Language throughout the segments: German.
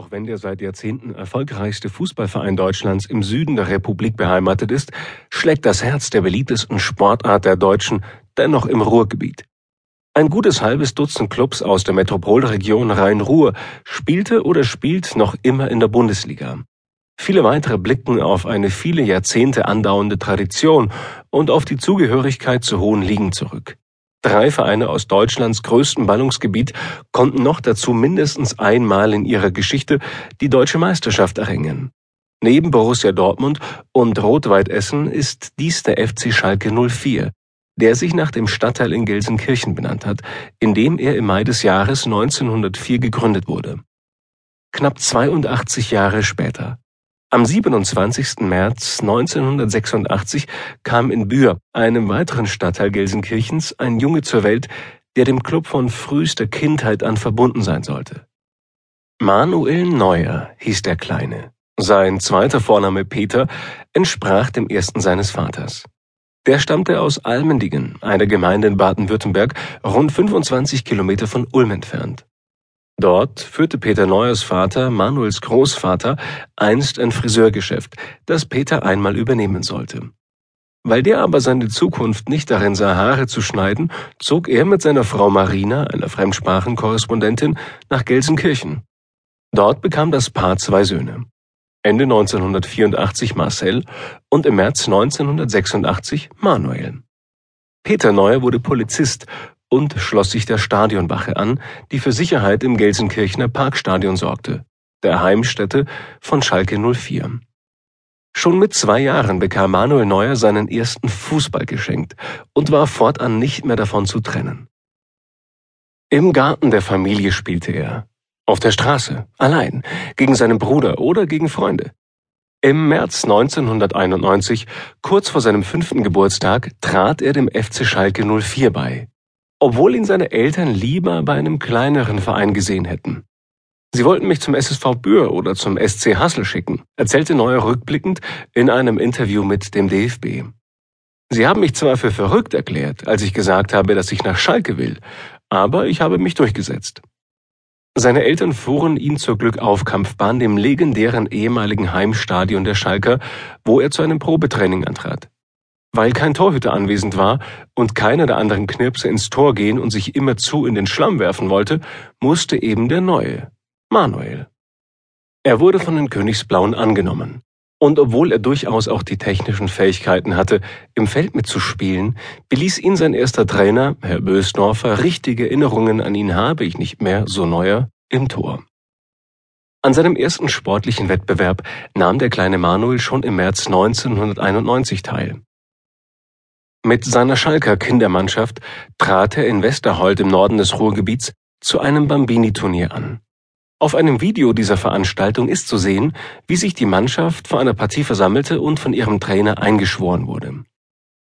Auch wenn der seit Jahrzehnten erfolgreichste Fußballverein Deutschlands im Süden der Republik beheimatet ist, schlägt das Herz der beliebtesten Sportart der Deutschen dennoch im Ruhrgebiet. Ein gutes halbes Dutzend Clubs aus der Metropolregion Rhein-Ruhr spielte oder spielt noch immer in der Bundesliga. Viele weitere blicken auf eine viele Jahrzehnte andauernde Tradition und auf die Zugehörigkeit zu hohen Ligen zurück. Drei Vereine aus Deutschlands größtem Ballungsgebiet konnten noch dazu mindestens einmal in ihrer Geschichte die deutsche Meisterschaft erringen. Neben Borussia Dortmund und Rot-Weiß Essen ist dies der FC Schalke 04, der sich nach dem Stadtteil in Gelsenkirchen benannt hat, in dem er im Mai des Jahres 1904 gegründet wurde. Knapp 82 Jahre später am 27. März 1986 kam in Bühr, einem weiteren Stadtteil Gelsenkirchens, ein Junge zur Welt, der dem Club von frühester Kindheit an verbunden sein sollte. Manuel Neuer hieß der Kleine. Sein zweiter Vorname Peter entsprach dem ersten seines Vaters. Der stammte aus Almendingen, einer Gemeinde in Baden-Württemberg, rund 25 Kilometer von Ulm entfernt. Dort führte Peter Neuers Vater, Manuels Großvater, einst ein Friseurgeschäft, das Peter einmal übernehmen sollte. Weil der aber seine Zukunft nicht darin sah, Haare zu schneiden, zog er mit seiner Frau Marina, einer Fremdsprachenkorrespondentin, nach Gelsenkirchen. Dort bekam das Paar zwei Söhne. Ende 1984 Marcel und im März 1986 Manuel. Peter Neuer wurde Polizist und schloss sich der Stadionwache an, die für Sicherheit im Gelsenkirchener Parkstadion sorgte, der Heimstätte von Schalke 04. Schon mit zwei Jahren bekam Manuel Neuer seinen ersten Fußball geschenkt und war fortan nicht mehr davon zu trennen. Im Garten der Familie spielte er, auf der Straße, allein, gegen seinen Bruder oder gegen Freunde. Im März 1991, kurz vor seinem fünften Geburtstag, trat er dem FC Schalke 04 bei obwohl ihn seine Eltern lieber bei einem kleineren Verein gesehen hätten. Sie wollten mich zum SSV Bühr oder zum SC Hassel schicken, erzählte Neuer rückblickend in einem Interview mit dem DFB. Sie haben mich zwar für verrückt erklärt, als ich gesagt habe, dass ich nach Schalke will, aber ich habe mich durchgesetzt. Seine Eltern fuhren ihn zur Glückaufkampfbahn, dem legendären ehemaligen Heimstadion der Schalker, wo er zu einem Probetraining antrat. Weil kein Torhüter anwesend war und keiner der anderen Knirpse ins Tor gehen und sich immerzu in den Schlamm werfen wollte, musste eben der Neue, Manuel. Er wurde von den Königsblauen angenommen. Und obwohl er durchaus auch die technischen Fähigkeiten hatte, im Feld mitzuspielen, beließ ihn sein erster Trainer, Herr Bösdorfer, richtige Erinnerungen an ihn habe ich nicht mehr, so neuer, im Tor. An seinem ersten sportlichen Wettbewerb nahm der kleine Manuel schon im März 1991 teil. Mit seiner Schalker Kindermannschaft trat er in Westerhold im Norden des Ruhrgebiets zu einem Bambini-Turnier an. Auf einem Video dieser Veranstaltung ist zu sehen, wie sich die Mannschaft vor einer Partie versammelte und von ihrem Trainer eingeschworen wurde.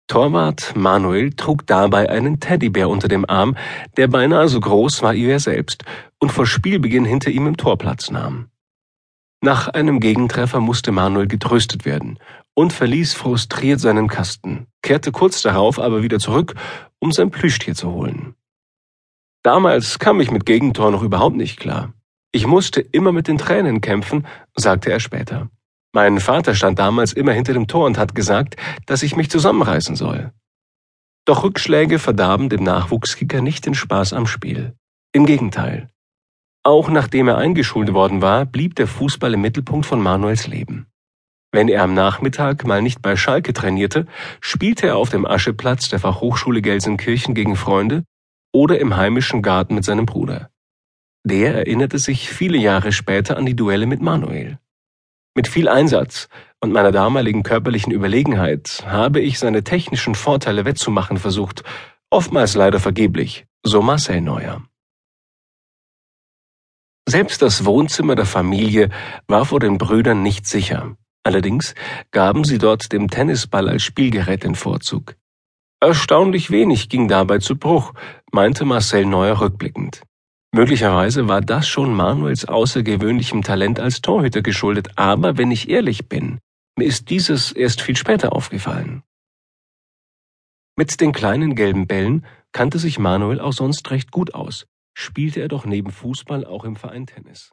Torwart Manuel trug dabei einen Teddybär unter dem Arm, der beinahe so groß war wie er selbst und vor Spielbeginn hinter ihm im Tor Platz nahm. Nach einem Gegentreffer musste Manuel getröstet werden und verließ frustriert seinen Kasten, kehrte kurz darauf aber wieder zurück, um sein Plüschtier zu holen. Damals kam ich mit Gegentor noch überhaupt nicht klar. Ich musste immer mit den Tränen kämpfen, sagte er später. Mein Vater stand damals immer hinter dem Tor und hat gesagt, dass ich mich zusammenreißen soll. Doch Rückschläge verdarben dem Nachwuchskicker nicht den Spaß am Spiel. Im Gegenteil. Auch nachdem er eingeschult worden war, blieb der Fußball im Mittelpunkt von Manuels Leben. Wenn er am Nachmittag mal nicht bei Schalke trainierte, spielte er auf dem Ascheplatz der Fachhochschule Gelsenkirchen gegen Freunde oder im heimischen Garten mit seinem Bruder. Der erinnerte sich viele Jahre später an die Duelle mit Manuel. Mit viel Einsatz und meiner damaligen körperlichen Überlegenheit habe ich seine technischen Vorteile wettzumachen versucht, oftmals leider vergeblich, so Marcel Neuer. Selbst das Wohnzimmer der Familie war vor den Brüdern nicht sicher. Allerdings gaben sie dort dem Tennisball als Spielgerät den Vorzug. Erstaunlich wenig ging dabei zu Bruch, meinte Marcel Neuer rückblickend. Möglicherweise war das schon Manuels außergewöhnlichem Talent als Torhüter geschuldet, aber wenn ich ehrlich bin, mir ist dieses erst viel später aufgefallen. Mit den kleinen gelben Bällen kannte sich Manuel auch sonst recht gut aus, spielte er doch neben Fußball auch im Verein Tennis.